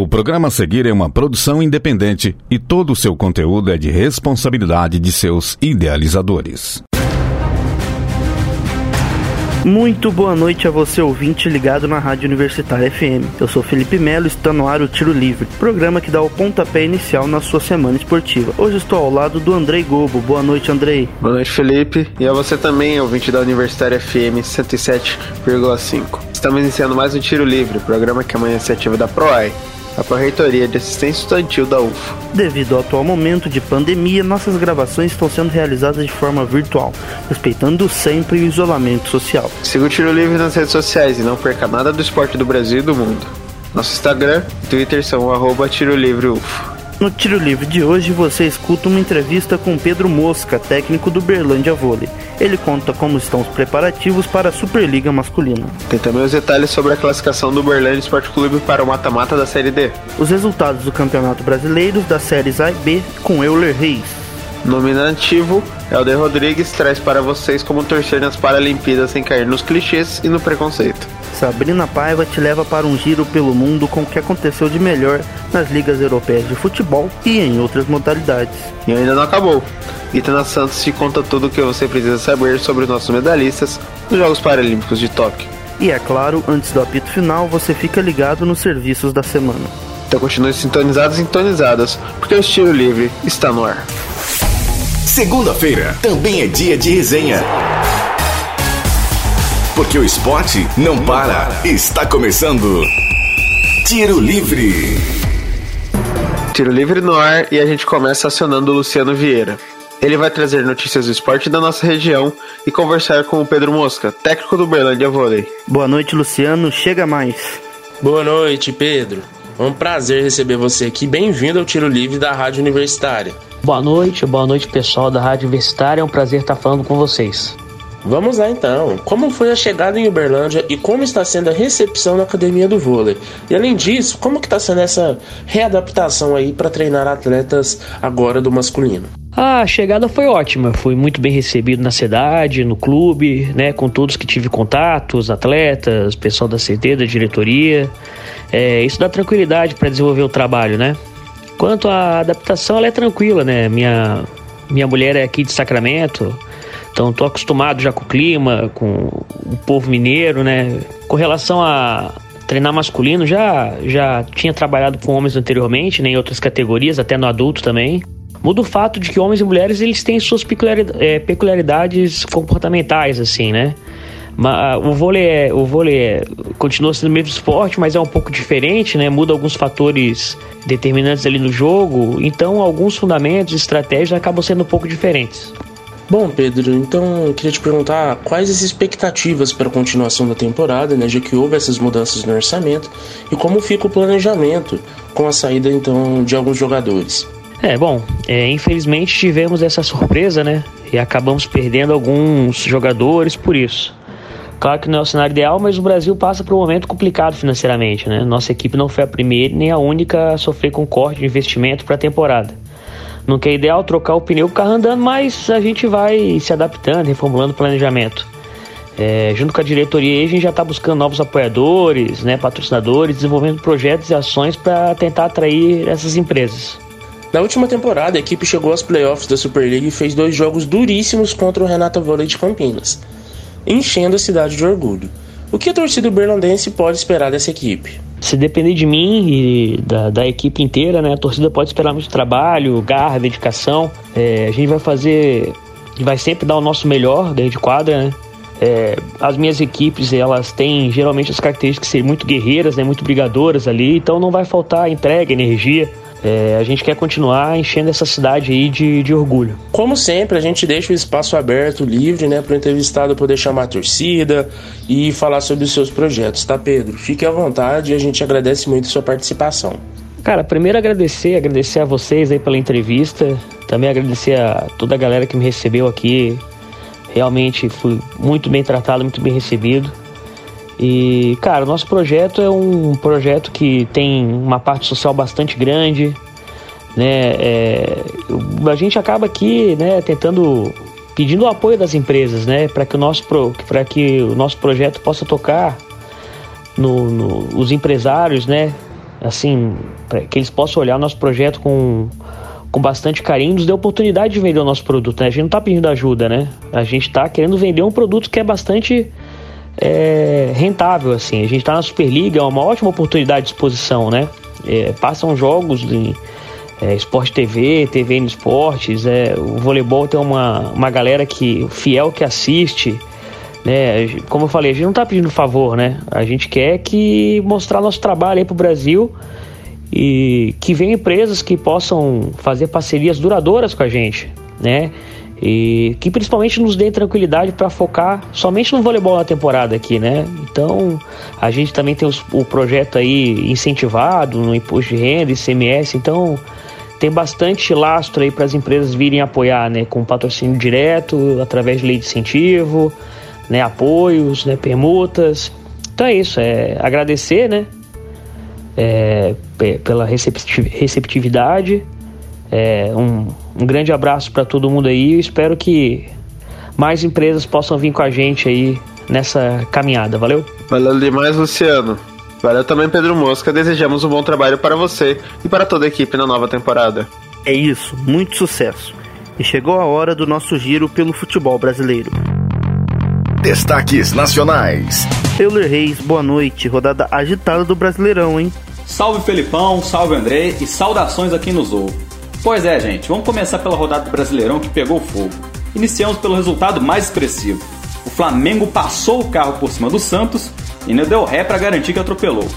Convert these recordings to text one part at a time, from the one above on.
O programa a seguir é uma produção independente e todo o seu conteúdo é de responsabilidade de seus idealizadores. Muito boa noite a você ouvinte ligado na Rádio Universitária FM. Eu sou Felipe Melo e está no ar o Tiro Livre, programa que dá o pontapé inicial na sua semana esportiva. Hoje estou ao lado do Andrei Gobo. Boa noite, Andrei. Boa noite, Felipe. E a você também, ouvinte da Universitária FM 107,5. Estamos iniciando mais um Tiro Livre, programa que amanhã se ativa da PROAI a Pró-Reitoria de Assistência Estudantil da UFO. Devido ao atual momento de pandemia, nossas gravações estão sendo realizadas de forma virtual, respeitando sempre o isolamento social. Siga o Tiro Livre nas redes sociais e não perca nada do esporte do Brasil e do mundo. Nosso Instagram e Twitter são arroba Tiro Livre UFO. No Tiro Livre de hoje você escuta uma entrevista com Pedro Mosca, técnico do Berlândia Vôlei. Ele conta como estão os preparativos para a Superliga Masculina. Tem também os detalhes sobre a classificação do Berlândia Esporte Clube para o mata-mata da Série D. Os resultados do Campeonato Brasileiro das séries A e B com Euler Reis. Nominativo, Helder Rodrigues traz para vocês como torcer nas Paralimpíadas sem cair nos clichês e no preconceito. Sabrina Paiva te leva para um giro pelo mundo com o que aconteceu de melhor nas ligas europeias de futebol e em outras modalidades. E ainda não acabou. Itana Santos te conta tudo o que você precisa saber sobre os nossos medalhistas nos Jogos Paralímpicos de Tóquio. E é claro, antes do apito final, você fica ligado nos serviços da semana. Então continue sintonizados e sintonizadas, porque o Estilo Livre está no ar. Segunda-feira também é dia de resenha. Porque o esporte não para. Está começando. Tiro Livre. Tiro Livre no ar e a gente começa acionando o Luciano Vieira. Ele vai trazer notícias do esporte da nossa região e conversar com o Pedro Mosca, técnico do Berlândia Vôlei. Boa noite, Luciano. Chega mais. Boa noite, Pedro. É um prazer receber você aqui. Bem-vindo ao Tiro Livre da Rádio Universitária. Boa noite, boa noite, pessoal da Rádio Universitária. É um prazer estar falando com vocês. Vamos lá então. Como foi a chegada em Uberlândia e como está sendo a recepção na academia do vôlei? E além disso, como que está sendo essa readaptação aí para treinar atletas agora do masculino? A chegada foi ótima, fui muito bem recebido na cidade, no clube, né, com todos que tive contato, os atletas, pessoal da CT, da diretoria. É, isso dá tranquilidade para desenvolver o trabalho, né? Quanto à adaptação, ela é tranquila, né? Minha, minha mulher é aqui de Sacramento, então tô acostumado já com o clima, com o povo mineiro, né? Com relação a treinar masculino, já já tinha trabalhado com homens anteriormente, né, em outras categorias, até no adulto também. Muda o fato de que homens e mulheres eles têm suas é, peculiaridades comportamentais, assim, né? O vôlei, é, o vôlei é, continua sendo o mesmo esporte, mas é um pouco diferente, né? Muda alguns fatores determinantes ali no jogo, então alguns fundamentos, estratégias acabam sendo um pouco diferentes. Bom, Pedro, então eu queria te perguntar quais as expectativas para a continuação da temporada, né, já que houve essas mudanças no orçamento, e como fica o planejamento com a saída então de alguns jogadores. É, bom, é, infelizmente tivemos essa surpresa, né? E acabamos perdendo alguns jogadores por isso. Claro que não é o cenário ideal, mas o Brasil passa por um momento complicado financeiramente, né? Nossa equipe não foi a primeira nem a única a sofrer com corte de investimento para a temporada. Não é ideal trocar o pneu o carro andando, mas a gente vai se adaptando, reformulando o planejamento. É, junto com a diretoria, a gente já está buscando novos apoiadores, né, patrocinadores, desenvolvendo projetos e ações para tentar atrair essas empresas. Na última temporada, a equipe chegou às playoffs da Superliga e fez dois jogos duríssimos contra o Renata Vôlei de Campinas, enchendo a cidade de orgulho. O que a torcida berlandense pode esperar dessa equipe? Se depender de mim e da, da, equipe inteira, né, a torcida pode esperar muito trabalho, garra, dedicação. É, a gente vai fazer, vai sempre dar o nosso melhor dentro de quadra, né? É, as minhas equipes, elas têm geralmente as características de serem muito guerreiras, né, muito brigadoras ali, então não vai faltar entrega, energia. É, a gente quer continuar enchendo essa cidade aí de, de orgulho. Como sempre, a gente deixa o espaço aberto, livre, né, para o entrevistado poder chamar a torcida e falar sobre os seus projetos, tá, Pedro? Fique à vontade e a gente agradece muito a sua participação. Cara, primeiro agradecer, agradecer a vocês aí pela entrevista, também agradecer a toda a galera que me recebeu aqui. Realmente fui muito bem tratado, muito bem recebido. E, cara, nosso projeto é um projeto que tem uma parte social bastante grande, né? É, a gente acaba aqui, né, tentando pedindo o apoio das empresas, né, para que o nosso para que o nosso projeto possa tocar no, no, os empresários, né, assim, para que eles possam olhar o nosso projeto com, com bastante carinho, nos dê oportunidade de vender o nosso produto. Né? A gente não está pedindo ajuda, né? A gente está querendo vender um produto que é bastante é, rentável, assim. A gente está na Superliga, é uma ótima oportunidade de exposição, né? É, passam jogos em é, Sport TV, TV no Esportes, é, o voleibol tem uma, uma galera que fiel que assiste, né? Como eu falei, a gente não está pedindo favor, né? A gente quer que mostrar nosso trabalho aí pro Brasil e que venham empresas que possam fazer parcerias duradouras com a gente, né? E que principalmente nos dê tranquilidade para focar somente no voleibol na temporada aqui, né? Então, a gente também tem os, o projeto aí incentivado no imposto de renda, ICMS, então tem bastante lastro aí para as empresas virem apoiar, né? Com patrocínio direto, através de lei de incentivo, né? Apoios, né? Permutas. Então é isso, é agradecer, né? É, pela receptividade. É, um, um grande abraço para todo mundo aí. Eu espero que mais empresas possam vir com a gente aí nessa caminhada. Valeu? Valeu demais, Luciano. Valeu também, Pedro Mosca. Desejamos um bom trabalho para você e para toda a equipe na nova temporada. É isso, muito sucesso. E chegou a hora do nosso giro pelo futebol brasileiro. Destaques nacionais. Taylor Reis, boa noite. Rodada agitada do Brasileirão, hein? Salve Felipão, salve André e saudações a quem nos ouve. Pois é, gente, vamos começar pela rodada do Brasileirão que pegou fogo. Iniciamos pelo resultado mais expressivo. O Flamengo passou o carro por cima do Santos e ainda deu ré para garantir que atropelou.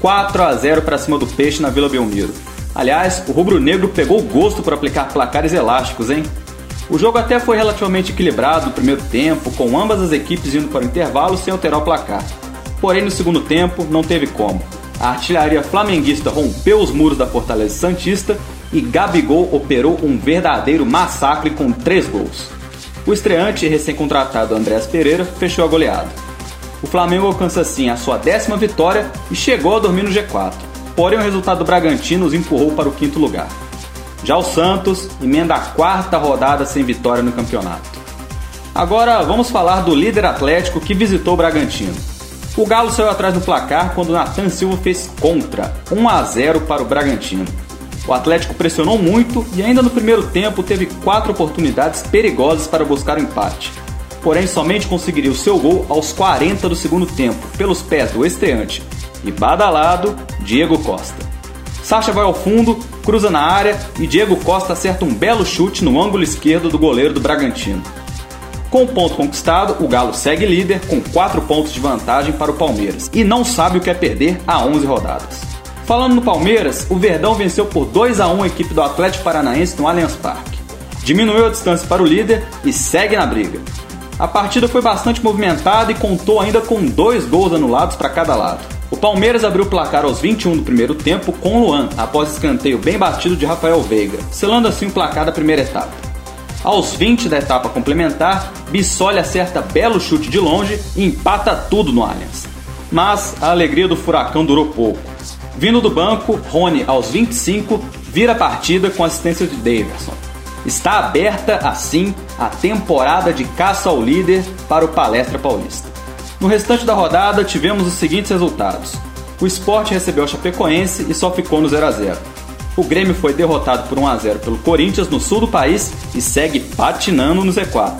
4 a 0 para cima do Peixe na Vila Belmiro. Aliás, o rubro-negro pegou gosto por aplicar placares elásticos, hein? O jogo até foi relativamente equilibrado no primeiro tempo, com ambas as equipes indo para o intervalo sem alterar o placar. Porém, no segundo tempo, não teve como. A artilharia flamenguista rompeu os muros da Fortaleza Santista e Gabigol operou um verdadeiro massacre com três gols. O estreante recém-contratado Andrés Pereira fechou a goleada. O Flamengo alcança assim a sua décima vitória e chegou a dormir no G4. Porém, o resultado do Bragantino os empurrou para o quinto lugar. Já o Santos emenda a quarta rodada sem vitória no campeonato. Agora vamos falar do líder atlético que visitou o Bragantino. O Galo saiu atrás do placar quando Nathan Silva fez contra, 1 a 0 para o Bragantino. O Atlético pressionou muito e ainda no primeiro tempo teve quatro oportunidades perigosas para buscar o empate. Porém, somente conseguiria o seu gol aos 40 do segundo tempo, pelos pés do estreante e badalado Diego Costa. Sacha vai ao fundo, cruza na área e Diego Costa acerta um belo chute no ângulo esquerdo do goleiro do Bragantino. Com o ponto conquistado, o Galo segue líder com 4 pontos de vantagem para o Palmeiras e não sabe o que é perder a 11 rodadas. Falando no Palmeiras, o Verdão venceu por 2 a 1 a equipe do Atlético Paranaense no Allianz Parque. Diminuiu a distância para o líder e segue na briga. A partida foi bastante movimentada e contou ainda com dois gols anulados para cada lado. O Palmeiras abriu o placar aos 21 do primeiro tempo com Luan, após escanteio bem batido de Rafael Veiga, selando assim o placar da primeira etapa. Aos 20 da etapa complementar, Bissoli acerta belo chute de longe e empata tudo no Allianz. Mas a alegria do Furacão durou pouco. Vindo do banco, Rony, aos 25, vira a partida com assistência de Davidson. Está aberta, assim, a temporada de caça ao líder para o Palestra Paulista. No restante da rodada, tivemos os seguintes resultados. O Sport recebeu a Chapecoense e só ficou no 0 a 0. O Grêmio foi derrotado por 1 a 0 pelo Corinthians no sul do país e segue patinando no Z4.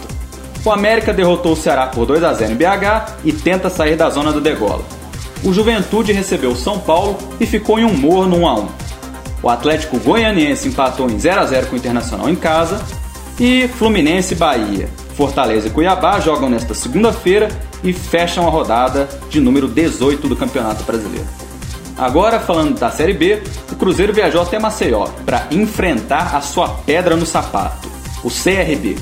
O América derrotou o Ceará por 2 a 0 em BH e tenta sair da zona do degola. O Juventude recebeu o São Paulo e ficou em um morno 1 a 1. O Atlético Goianiense empatou em 0 a 0 com o Internacional em casa e Fluminense e Bahia Fortaleza e Cuiabá jogam nesta segunda-feira e fecham a rodada de número 18 do Campeonato Brasileiro. Agora, falando da Série B, o Cruzeiro viajou até Maceió para enfrentar a sua pedra no sapato, o CRB.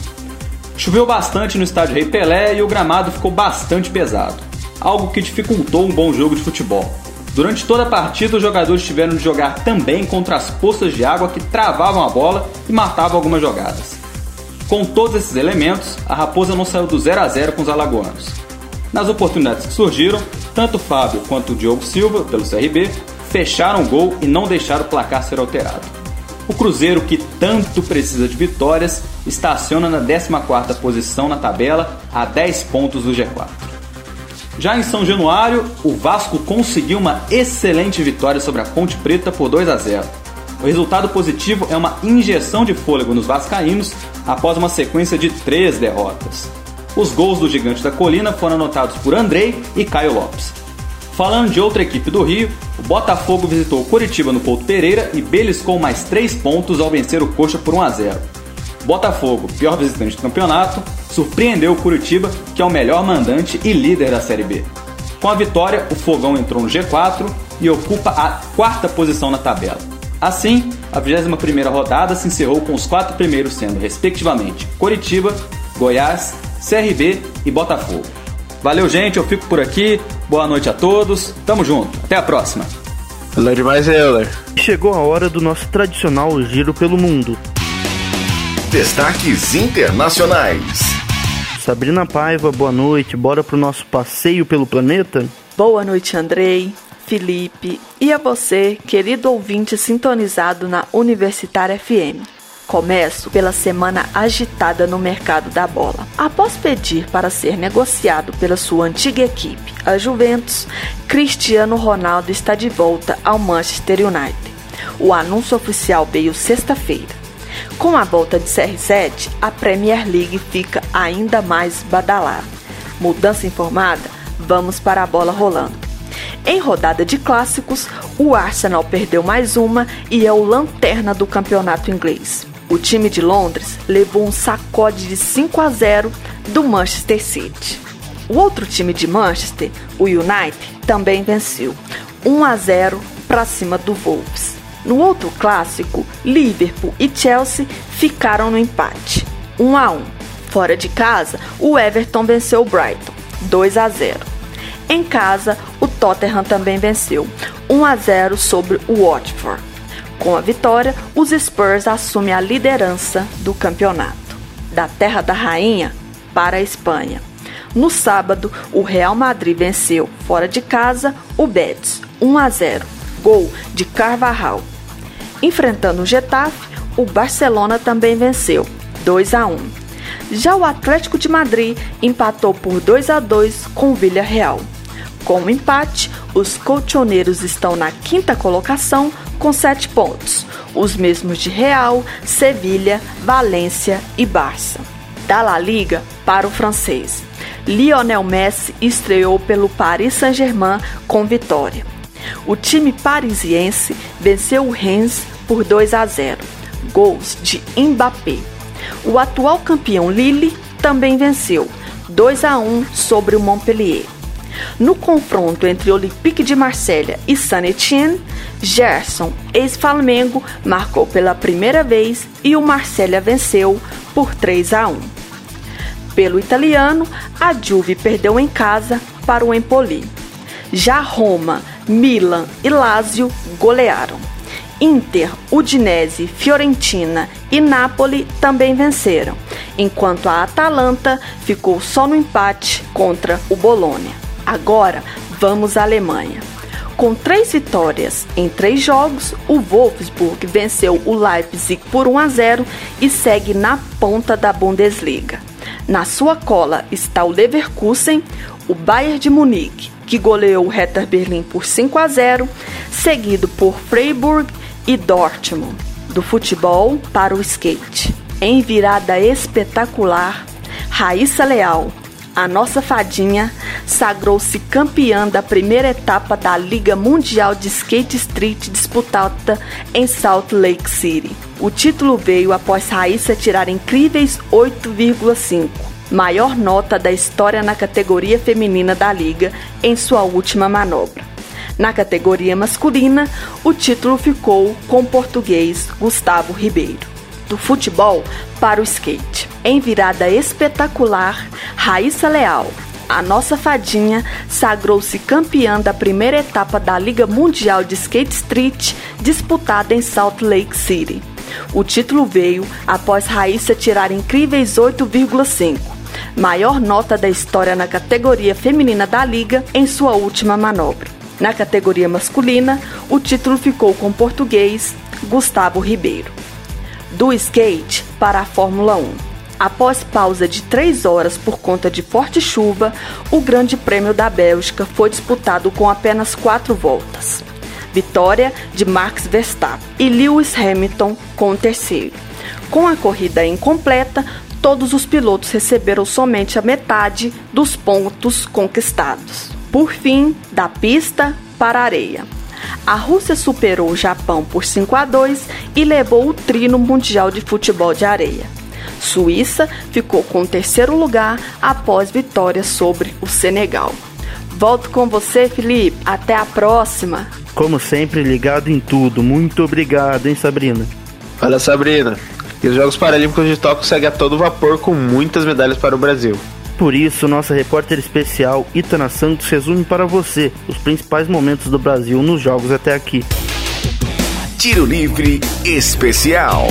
Choveu bastante no estádio Rei Pelé e o gramado ficou bastante pesado, algo que dificultou um bom jogo de futebol. Durante toda a partida, os jogadores tiveram de jogar também contra as poças de água que travavam a bola e matavam algumas jogadas. Com todos esses elementos, a Raposa não saiu do 0 a 0 com os alagoanos. Nas oportunidades que surgiram, tanto Fábio quanto o Diogo Silva, pelo CRB, fecharam o gol e não deixaram o placar ser alterado. O Cruzeiro, que tanto precisa de vitórias, estaciona na 14ª posição na tabela, a 10 pontos do G4. Já em São Januário, o Vasco conseguiu uma excelente vitória sobre a Ponte Preta por 2 a 0. O resultado positivo é uma injeção de fôlego nos vascaínos após uma sequência de três derrotas. Os gols do Gigante da Colina foram anotados por Andrei e Caio Lopes. Falando de outra equipe do Rio, o Botafogo visitou Curitiba no Couto Pereira e beliscou mais três pontos ao vencer o Coxa por 1 a 0. Botafogo, pior visitante do campeonato, surpreendeu o Curitiba, que é o melhor mandante e líder da Série B. Com a vitória, o Fogão entrou no G4 e ocupa a quarta posição na tabela. Assim, a 21ª rodada se encerrou com os quatro primeiros sendo, respectivamente, Curitiba, Goiás, CRB e Botafogo. Valeu, gente, eu fico por aqui. Boa noite a todos. Tamo junto. Até a próxima. Valeu demais, Euler. Chegou a hora do nosso tradicional giro pelo mundo. Destaques internacionais. Sabrina Paiva, boa noite. Bora pro nosso passeio pelo planeta? Boa noite, Andrei, Felipe e a você, querido ouvinte sintonizado na Universitária FM. Começo pela semana agitada no mercado da bola. Após pedir para ser negociado pela sua antiga equipe, a Juventus, Cristiano Ronaldo está de volta ao Manchester United. O anúncio oficial veio sexta-feira. Com a volta de CR7, a Premier League fica ainda mais badalada. Mudança informada? Vamos para a bola rolando. Em rodada de clássicos, o Arsenal perdeu mais uma e é o lanterna do campeonato inglês. O time de Londres levou um sacode de 5 a 0 do Manchester City. O outro time de Manchester, o United, também venceu 1 a 0 para cima do Wolves. No outro clássico, Liverpool e Chelsea ficaram no empate, 1 a 1. Fora de casa, o Everton venceu o Brighton, 2 a 0. Em casa, o Tottenham também venceu, 1 a 0 sobre o Watford. Com a vitória, os Spurs assumem a liderança do campeonato. Da Terra da Rainha para a Espanha. No sábado, o Real Madrid venceu, fora de casa, o Betis, 1 a 0. Gol de Carvajal. Enfrentando o Getafe, o Barcelona também venceu, 2 a 1. Já o Atlético de Madrid empatou por 2 a 2 com o Villarreal. Com o empate, os colchoneiros estão na quinta colocação com 7 pontos, os mesmos de Real, Sevilha, Valência e Barça. Da La Liga para o francês. Lionel Messi estreou pelo Paris Saint-Germain com vitória. O time parisiense venceu o Rennes por 2 a 0. Gols de Mbappé. O atual campeão Lille também venceu 2 a 1 sobre o Montpellier. No confronto entre Olympique de Marselha e Saint-Étienne, Gerson, ex-Flamengo, marcou pela primeira vez e o Marselha venceu por 3 a 1. Pelo italiano, a Juve perdeu em casa para o Empoli. Já Roma, Milan e Lazio golearam. Inter, Udinese, Fiorentina e Napoli também venceram, enquanto a Atalanta ficou só no empate contra o Bolônia. Agora vamos à Alemanha. Com três vitórias em três jogos, o Wolfsburg venceu o Leipzig por 1 a 0 e segue na ponta da Bundesliga. Na sua cola está o Leverkusen, o Bayern de Munique, que goleou o Hertha Berlim por 5 a 0, seguido por Freiburg e Dortmund. Do futebol para o skate. Em virada espetacular, Raíssa Leal, a nossa fadinha, sagrou-se campeã da primeira etapa da Liga Mundial de Skate Street disputada em Salt Lake City. O título veio após Raíssa tirar incríveis 8,5 maior nota da história na categoria feminina da liga em sua última manobra. Na categoria masculina, o título ficou com o português Gustavo Ribeiro. Do futebol para o skate. Em virada espetacular, Raíssa Leal, a nossa fadinha, sagrou-se campeã da primeira etapa da Liga Mundial de Skate Street disputada em Salt Lake City. O título veio após Raíssa tirar incríveis 8,5 maior nota da história na categoria feminina da liga em sua última manobra. Na categoria masculina, o título ficou com o português Gustavo Ribeiro. Do skate para a Fórmula 1. Após pausa de três horas por conta de forte chuva, o Grande Prêmio da Bélgica foi disputado com apenas quatro voltas. Vitória de Max Verstappen e Lewis Hamilton com o terceiro. Com a corrida incompleta, todos os pilotos receberam somente a metade dos pontos conquistados. Por fim, da pista para a areia. A Rússia superou o Japão por 5 a 2 e levou o trino mundial de futebol de areia. Suíça ficou com o terceiro lugar após vitória sobre o Senegal. Volto com você, Felipe. Até a próxima. Como sempre, ligado em tudo. Muito obrigado, hein, Sabrina? Olha, Sabrina. E os Jogos Paralímpicos de Tóquio seguem a todo vapor com muitas medalhas para o Brasil. Por isso, nossa repórter especial Itana Santos resume para você os principais momentos do Brasil nos Jogos até aqui. Tiro Livre Especial.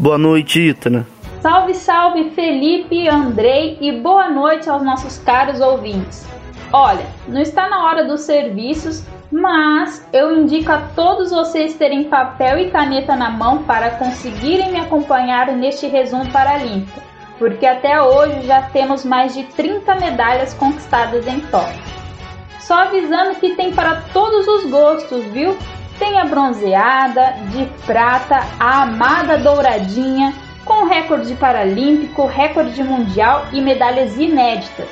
Boa noite, Itana. Salve, salve Felipe, Andrei e boa noite aos nossos caros ouvintes. Olha, não está na hora dos serviços, mas eu indico a todos vocês terem papel e caneta na mão para conseguirem me acompanhar neste resumo paralímpico, porque até hoje já temos mais de 30 medalhas conquistadas em Tóquio. Só avisando que tem para todos os gostos, viu? Tem a bronzeada, de prata, a amada douradinha, com recorde paralímpico, recorde mundial e medalhas inéditas.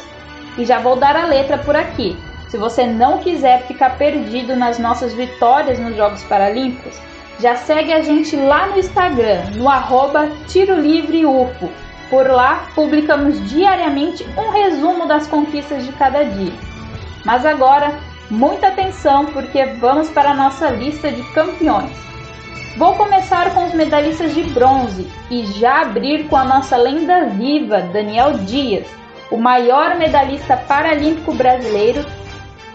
E já vou dar a letra por aqui. Se você não quiser ficar perdido nas nossas vitórias nos Jogos Paralímpicos, já segue a gente lá no Instagram, no arroba Tiro Livre UFO. Por lá publicamos diariamente um resumo das conquistas de cada dia. Mas agora Muita atenção porque vamos para a nossa lista de campeões. Vou começar com os medalhistas de bronze e já abrir com a nossa lenda viva, Daniel Dias, o maior medalhista paralímpico brasileiro,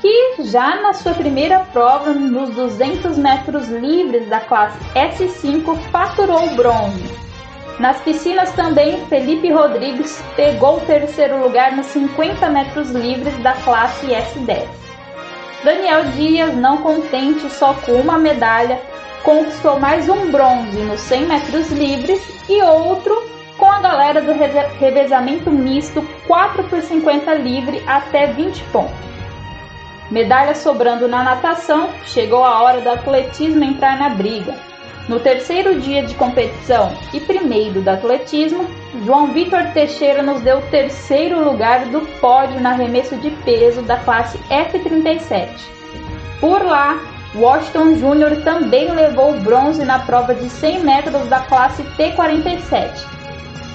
que já na sua primeira prova nos 200 metros livres da classe S5 faturou bronze. Nas piscinas também, Felipe Rodrigues pegou o terceiro lugar nos 50 metros livres da classe S10. Daniel Dias, não contente só com uma medalha, conquistou mais um bronze nos 100 metros livres e outro com a galera do revezamento misto 4 por 50 livre até 20 pontos. Medalha sobrando na natação, chegou a hora do atletismo entrar na briga. No terceiro dia de competição e primeiro do atletismo, João Vitor Teixeira nos deu o terceiro lugar do pódio na arremesso de peso da classe F37. Por lá, Washington Júnior também levou bronze na prova de 100 metros da classe T47.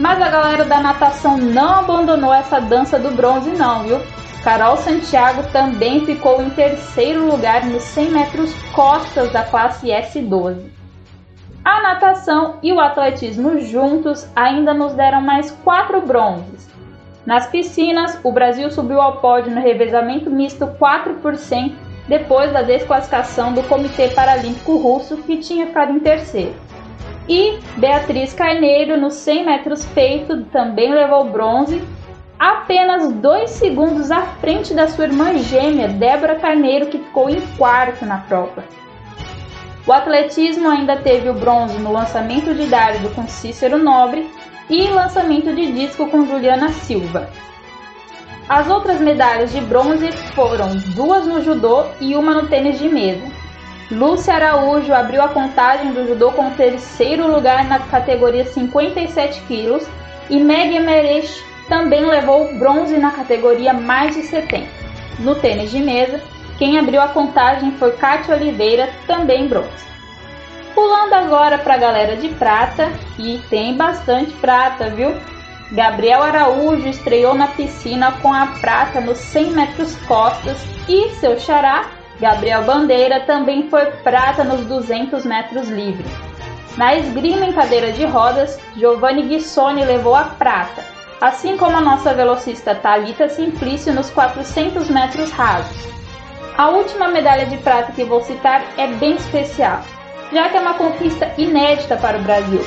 Mas a galera da natação não abandonou essa dança do bronze não, viu? Carol Santiago também ficou em terceiro lugar nos 100 metros costas da classe S12. A natação e o atletismo juntos ainda nos deram mais quatro bronzes. Nas piscinas, o Brasil subiu ao pódio no revezamento misto 4 por 100 depois da desclassificação do Comitê Paralímpico Russo, que tinha ficado em terceiro. E Beatriz Carneiro, nos 100 metros peito, também levou bronze, apenas dois segundos à frente da sua irmã gêmea, Débora Carneiro, que ficou em quarto na prova. O atletismo ainda teve o bronze no lançamento de dardo com Cícero Nobre e lançamento de disco com Juliana Silva. As outras medalhas de bronze foram duas no judô e uma no tênis de mesa. Lúcia Araújo abriu a contagem do judô com o terceiro lugar na categoria 57 quilos e Meg Emerich também levou bronze na categoria mais de 70. No tênis de mesa, quem abriu a contagem foi Cátia Oliveira, também bronze. Pulando agora para a galera de prata, e tem bastante prata, viu? Gabriel Araújo estreou na piscina com a prata nos 100 metros costas e seu xará, Gabriel Bandeira, também foi prata nos 200 metros livres. Na esgrima em cadeira de rodas, Giovanni Guissoni levou a prata, assim como a nossa velocista Talita Simplício nos 400 metros rasos. A última medalha de prata que vou citar é bem especial, já que é uma conquista inédita para o Brasil.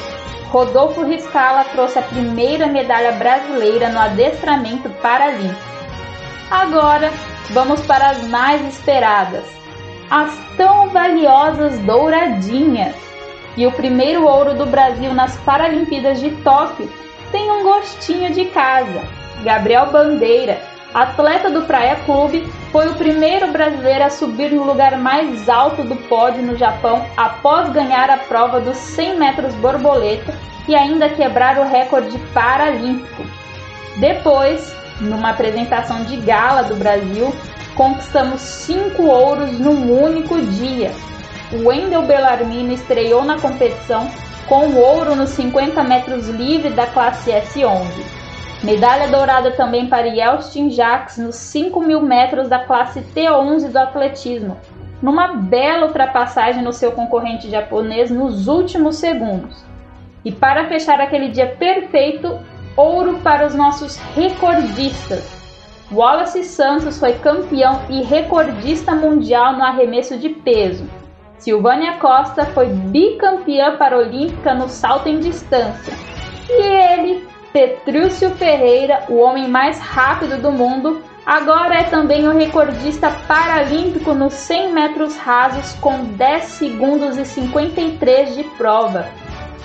Rodolfo Riscala trouxe a primeira medalha brasileira no adestramento paralímpico. Agora, vamos para as mais esperadas, as tão valiosas douradinhas. E o primeiro ouro do Brasil nas Paralimpíadas de Tóquio tem um gostinho de casa. Gabriel Bandeira, atleta do Praia Clube, foi o primeiro brasileiro a subir no lugar mais alto do pódio no Japão após ganhar a prova dos 100 metros borboleta e ainda quebrar o recorde paralímpico. Depois, numa apresentação de gala do Brasil, conquistamos cinco ouros num único dia. O Wendel Bellarmino estreou na competição com o ouro nos 50 metros livre da classe S11. Medalha dourada também para Yelstin Jacques nos 5 mil metros da classe T11 do atletismo, numa bela ultrapassagem no seu concorrente japonês nos últimos segundos. E para fechar aquele dia perfeito, ouro para os nossos recordistas. Wallace Santos foi campeão e recordista mundial no arremesso de peso. Silvânia Costa foi bicampeã paralímpica no salto em distância. E ele, Petrúcio Ferreira, o homem mais rápido do mundo, agora é também o recordista paralímpico nos 100 metros rasos com 10 segundos e 53 de prova.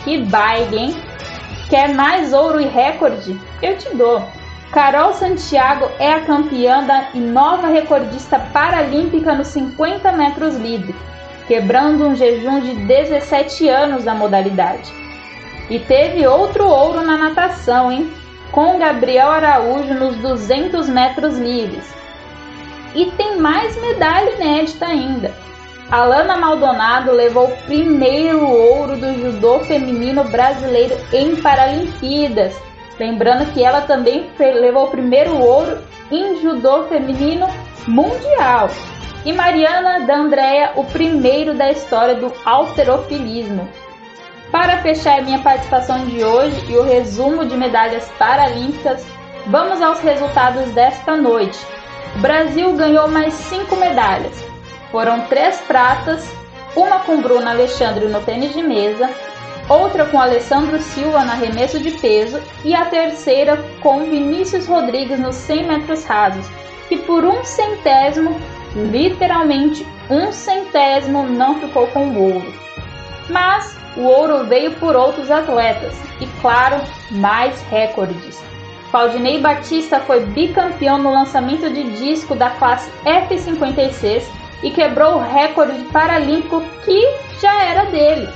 Que baile, hein? Quer mais ouro e recorde? Eu te dou. Carol Santiago é a campeã da e nova recordista paralímpica nos 50 metros livre, quebrando um jejum de 17 anos da modalidade. E teve outro ouro na natação, hein? Com Gabriel Araújo nos 200 metros livres. E tem mais medalha inédita ainda. Alana Maldonado levou o primeiro ouro do judô feminino brasileiro em Paralimpíadas. Lembrando que ela também levou o primeiro ouro em judô feminino mundial. E Mariana D'Andrea, o primeiro da história do alterofilismo. Para fechar minha participação de hoje e o resumo de medalhas paralímpicas, vamos aos resultados desta noite. O Brasil ganhou mais cinco medalhas, foram três pratas, uma com Bruna Alexandre no tênis de mesa, outra com Alessandro Silva no arremesso de peso e a terceira com Vinícius Rodrigues nos 100 metros rasos, que por um centésimo, literalmente um centésimo, não ficou com o ouro. Mas o ouro veio por outros atletas e, claro, mais recordes. Claudinei Batista foi bicampeão no lançamento de disco da classe F56 e quebrou o recorde paralímpico que já era dele.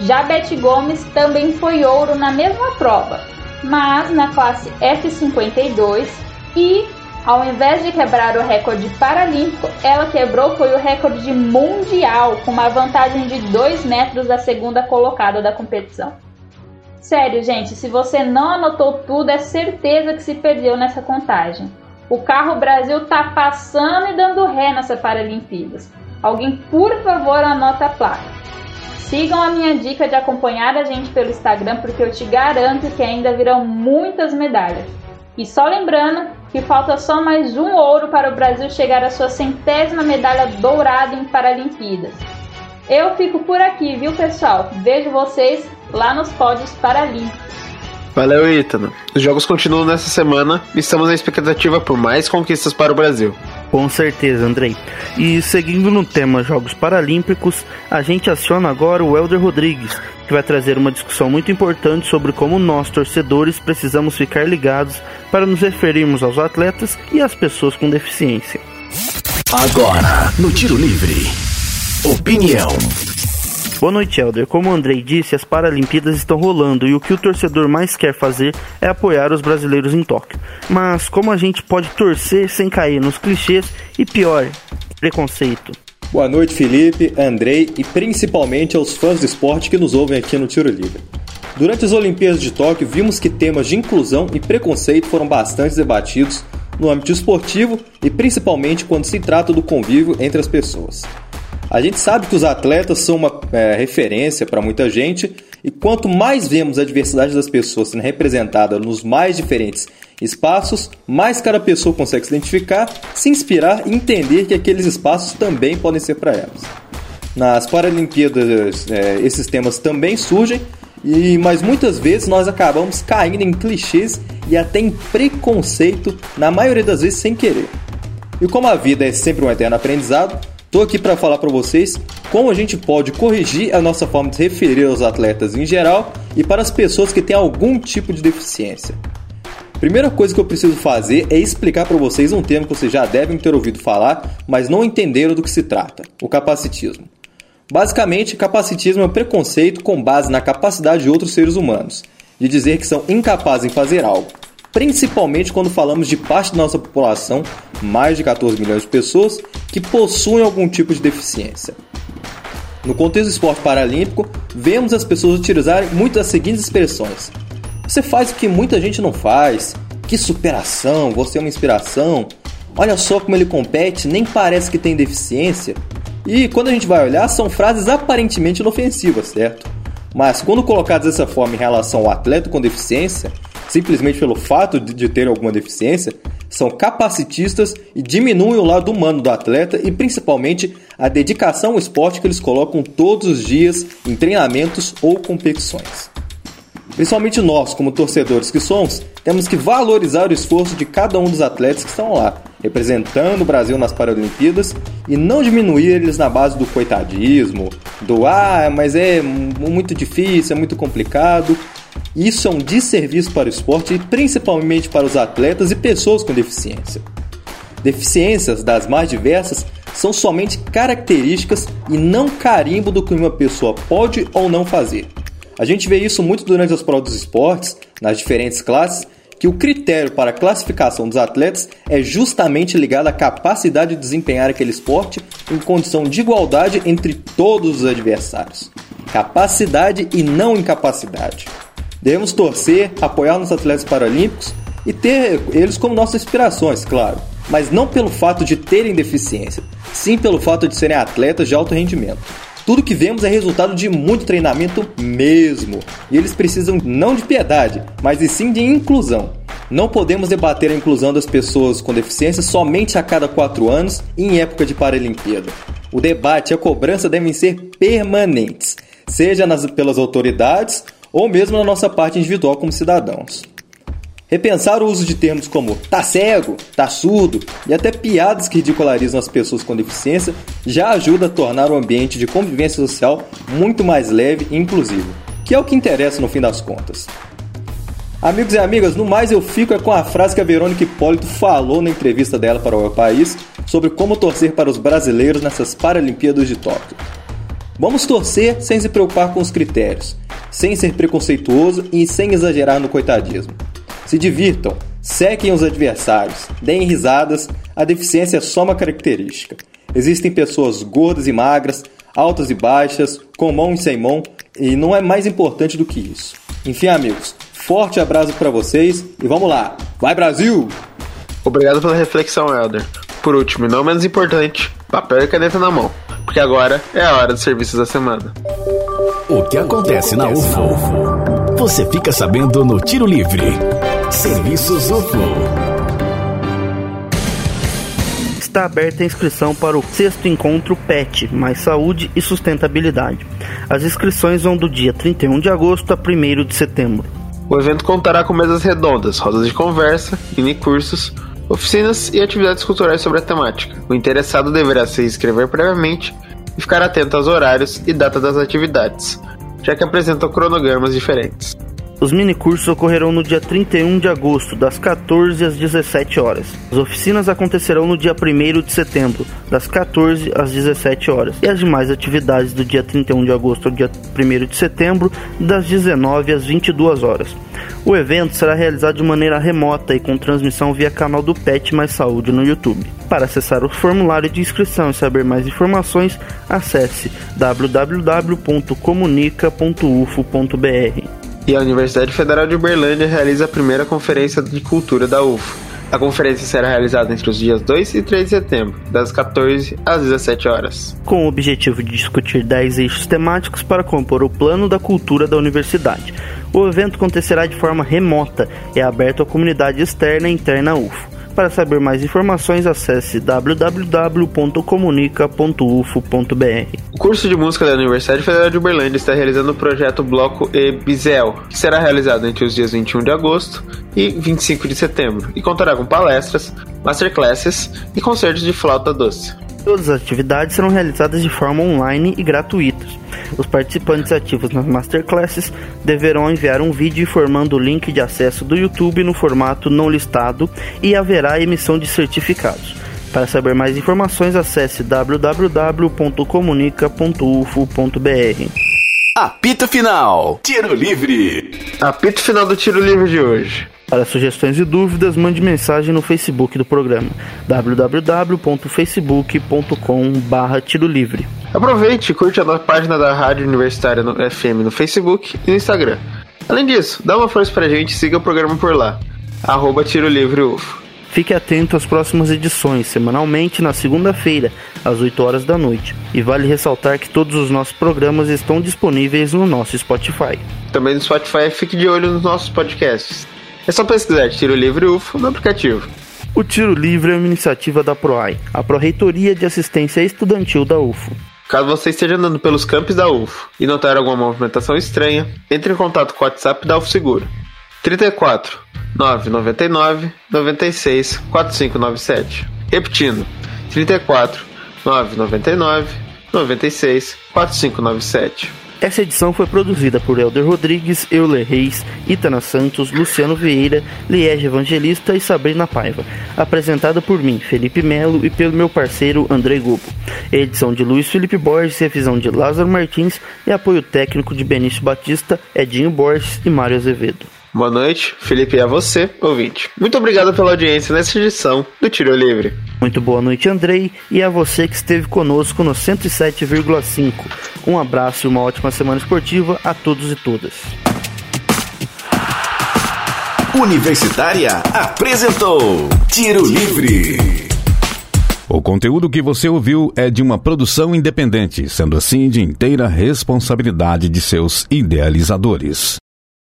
Já Beth Gomes também foi ouro na mesma prova, mas na classe F52 e ao invés de quebrar o recorde paralímpico, ela quebrou foi o recorde mundial com uma vantagem de 2 metros da segunda colocada da competição. Sério, gente, se você não anotou tudo, é certeza que se perdeu nessa contagem. O carro Brasil tá passando e dando ré nessa Paralimpíadas. Alguém, por favor, anota a placa. Sigam a minha dica de acompanhar a gente pelo Instagram, porque eu te garanto que ainda virão muitas medalhas. E só lembrando que falta só mais um ouro para o Brasil chegar à sua centésima medalha dourada em Paralimpíadas. Eu fico por aqui, viu, pessoal? Vejo vocês lá nos pódios paralímpicos. Valeu, Ítano. Os jogos continuam nessa semana e estamos na expectativa por mais conquistas para o Brasil. Com certeza, Andrei. E seguindo no tema Jogos Paralímpicos, a gente aciona agora o Elder Rodrigues, que vai trazer uma discussão muito importante sobre como nós, torcedores, precisamos ficar ligados para nos referirmos aos atletas e às pessoas com deficiência. Agora, no Tiro Livre. Opinião. Boa noite, Helder. Como o Andrei disse, as Paralimpíadas estão rolando e o que o torcedor mais quer fazer é apoiar os brasileiros em Tóquio. Mas como a gente pode torcer sem cair nos clichês e pior, preconceito? Boa noite, Felipe, Andrei e principalmente aos fãs do esporte que nos ouvem aqui no Tiro Livre. Durante as Olimpíadas de Tóquio, vimos que temas de inclusão e preconceito foram bastante debatidos no âmbito esportivo e principalmente quando se trata do convívio entre as pessoas. A gente sabe que os atletas são uma é, referência para muita gente e quanto mais vemos a diversidade das pessoas sendo representada nos mais diferentes espaços, mais cada pessoa consegue se identificar, se inspirar e entender que aqueles espaços também podem ser para elas. Nas Paralimpíadas, é, esses temas também surgem, e mas muitas vezes nós acabamos caindo em clichês e até em preconceito, na maioria das vezes sem querer. E como a vida é sempre um eterno aprendizado, Estou aqui para falar para vocês como a gente pode corrigir a nossa forma de se referir aos atletas em geral e para as pessoas que têm algum tipo de deficiência. Primeira coisa que eu preciso fazer é explicar para vocês um termo que vocês já devem ter ouvido falar, mas não entenderam do que se trata: o capacitismo. Basicamente, capacitismo é um preconceito com base na capacidade de outros seres humanos, de dizer que são incapazes em fazer algo, principalmente quando falamos de parte da nossa população, mais de 14 milhões de pessoas, que possuem algum tipo de deficiência. No contexto do esporte paralímpico, vemos as pessoas utilizarem muitas das seguintes expressões: você faz o que muita gente não faz. Que superação, você é uma inspiração. Olha só como ele compete, nem parece que tem deficiência. E quando a gente vai olhar, são frases aparentemente inofensivas, certo? Mas quando colocadas dessa forma em relação ao atleta com deficiência, simplesmente pelo fato de ter alguma deficiência, são capacitistas e diminuem o lado humano do atleta e principalmente a dedicação ao esporte que eles colocam todos os dias em treinamentos ou competições. Principalmente nós, como torcedores que somos, temos que valorizar o esforço de cada um dos atletas que estão lá, representando o Brasil nas Paralimpíadas e não diminuir eles na base do coitadismo, do ah, mas é muito difícil, é muito complicado. Isso é um desserviço para o esporte e principalmente para os atletas e pessoas com deficiência. Deficiências das mais diversas são somente características e não carimbo do que uma pessoa pode ou não fazer. A gente vê isso muito durante as provas dos esportes, nas diferentes classes, que o critério para a classificação dos atletas é justamente ligado à capacidade de desempenhar aquele esporte em condição de igualdade entre todos os adversários. Capacidade e não incapacidade. Devemos torcer, apoiar nos atletas paralímpicos e ter eles como nossas inspirações, claro, mas não pelo fato de terem deficiência, sim pelo fato de serem atletas de alto rendimento. Tudo que vemos é resultado de muito treinamento mesmo. E eles precisam não de piedade, mas e sim de inclusão. Não podemos debater a inclusão das pessoas com deficiência somente a cada quatro anos em época de Paralimpíada. O debate e a cobrança devem ser permanentes, seja nas, pelas autoridades ou mesmo na nossa parte individual como cidadãos. Repensar o uso de termos como tá cego, tá surdo e até piadas que ridicularizam as pessoas com deficiência já ajuda a tornar o ambiente de convivência social muito mais leve e inclusivo, que é o que interessa no fim das contas. Amigos e amigas, no mais eu fico com a frase que a Verônica Hipólito falou na entrevista dela para o Meu País sobre como torcer para os brasileiros nessas Paralimpíadas de Tóquio. Vamos torcer sem se preocupar com os critérios, sem ser preconceituoso e sem exagerar no coitadismo. Se divirtam, sequem os adversários, deem risadas, a deficiência é só uma característica. Existem pessoas gordas e magras, altas e baixas, com mão e sem mão, e não é mais importante do que isso. Enfim, amigos, forte abraço para vocês e vamos lá. Vai Brasil! Obrigado pela reflexão, Elder. Por último, e não menos importante, papel e caneta na mão, porque agora é a hora dos serviços da semana. O que acontece na UFO? Você fica sabendo no Tiro Livre. Serviços UFO. Está aberta a inscrição para o sexto encontro PET, mais saúde e sustentabilidade. As inscrições vão do dia 31 de agosto a 1 de setembro. O evento contará com mesas redondas, rodas de conversa, mini cursos, oficinas e atividades culturais sobre a temática. O interessado deverá se inscrever previamente e ficar atento aos horários e data das atividades, já que apresentam cronogramas diferentes. Os minicursos ocorrerão no dia 31 de agosto, das 14 às 17 horas. As oficinas acontecerão no dia 1 de setembro, das 14 às 17 horas. E as demais atividades do dia 31 de agosto ao dia 1 de setembro, das 19 às 22 horas. O evento será realizado de maneira remota e com transmissão via canal do PET Mais Saúde no YouTube. Para acessar o formulário de inscrição e saber mais informações, acesse www.comunica.ufo.br e a Universidade Federal de Uberlândia realiza a primeira Conferência de Cultura da UFO. A conferência será realizada entre os dias 2 e 3 de setembro, das 14 às 17 horas. Com o objetivo de discutir 10 eixos temáticos para compor o plano da cultura da universidade. O evento acontecerá de forma remota e é aberto à comunidade externa e interna UFO. Para saber mais informações, acesse www.comunica.ufo.br. O curso de música da Universidade Federal de Uberlândia está realizando o projeto Bloco E Bizel, que será realizado entre os dias 21 de agosto e 25 de setembro, e contará com palestras, masterclasses e concertos de flauta doce. Todas as atividades serão realizadas de forma online e gratuitas. Os participantes ativos nas masterclasses deverão enviar um vídeo informando o link de acesso do YouTube no formato não listado e haverá emissão de certificados. Para saber mais informações, acesse www.comunica.ufo.br. Apito Final, Tiro Livre. Apito final do tiro livre de hoje. Para sugestões e dúvidas, mande mensagem no Facebook do programa www.facebook.com.br Tiro Livre. Aproveite e curte a nossa página da Rádio Universitária no FM no Facebook e no Instagram. Além disso, dá uma força pra gente e siga o programa por lá. Arroba Tiro Livre UFO. Fique atento às próximas edições, semanalmente na segunda-feira, às 8 horas da noite. E vale ressaltar que todos os nossos programas estão disponíveis no nosso Spotify. Também no Spotify, fique de olho nos nossos podcasts. É só pesquisar Tiro Livre UFO no aplicativo. O Tiro Livre é uma iniciativa da PROAI, a Pró-Reitoria de Assistência Estudantil da UFO. Caso você esteja andando pelos campos da UFO e notar alguma movimentação estranha, entre em contato com o WhatsApp da UFO Seguro. 34 999 96 4597. Repetindo, 34 999 96 4597. Essa edição foi produzida por Helder Rodrigues, Euler Reis, Itana Santos, Luciano Vieira, Liege Evangelista e Sabrina Paiva. Apresentada por mim, Felipe Melo, e pelo meu parceiro André Gobo. Edição de Luiz Felipe Borges, revisão de Lázaro Martins e apoio técnico de Benício Batista, Edinho Borges e Mário Azevedo. Boa noite, Felipe, e a você, ouvinte. Muito obrigado pela audiência nessa edição do Tiro Livre. Muito boa noite, Andrei, e a você que esteve conosco no 107,5. Um abraço e uma ótima semana esportiva a todos e todas. Universitária apresentou Tiro Livre. O conteúdo que você ouviu é de uma produção independente, sendo assim de inteira responsabilidade de seus idealizadores.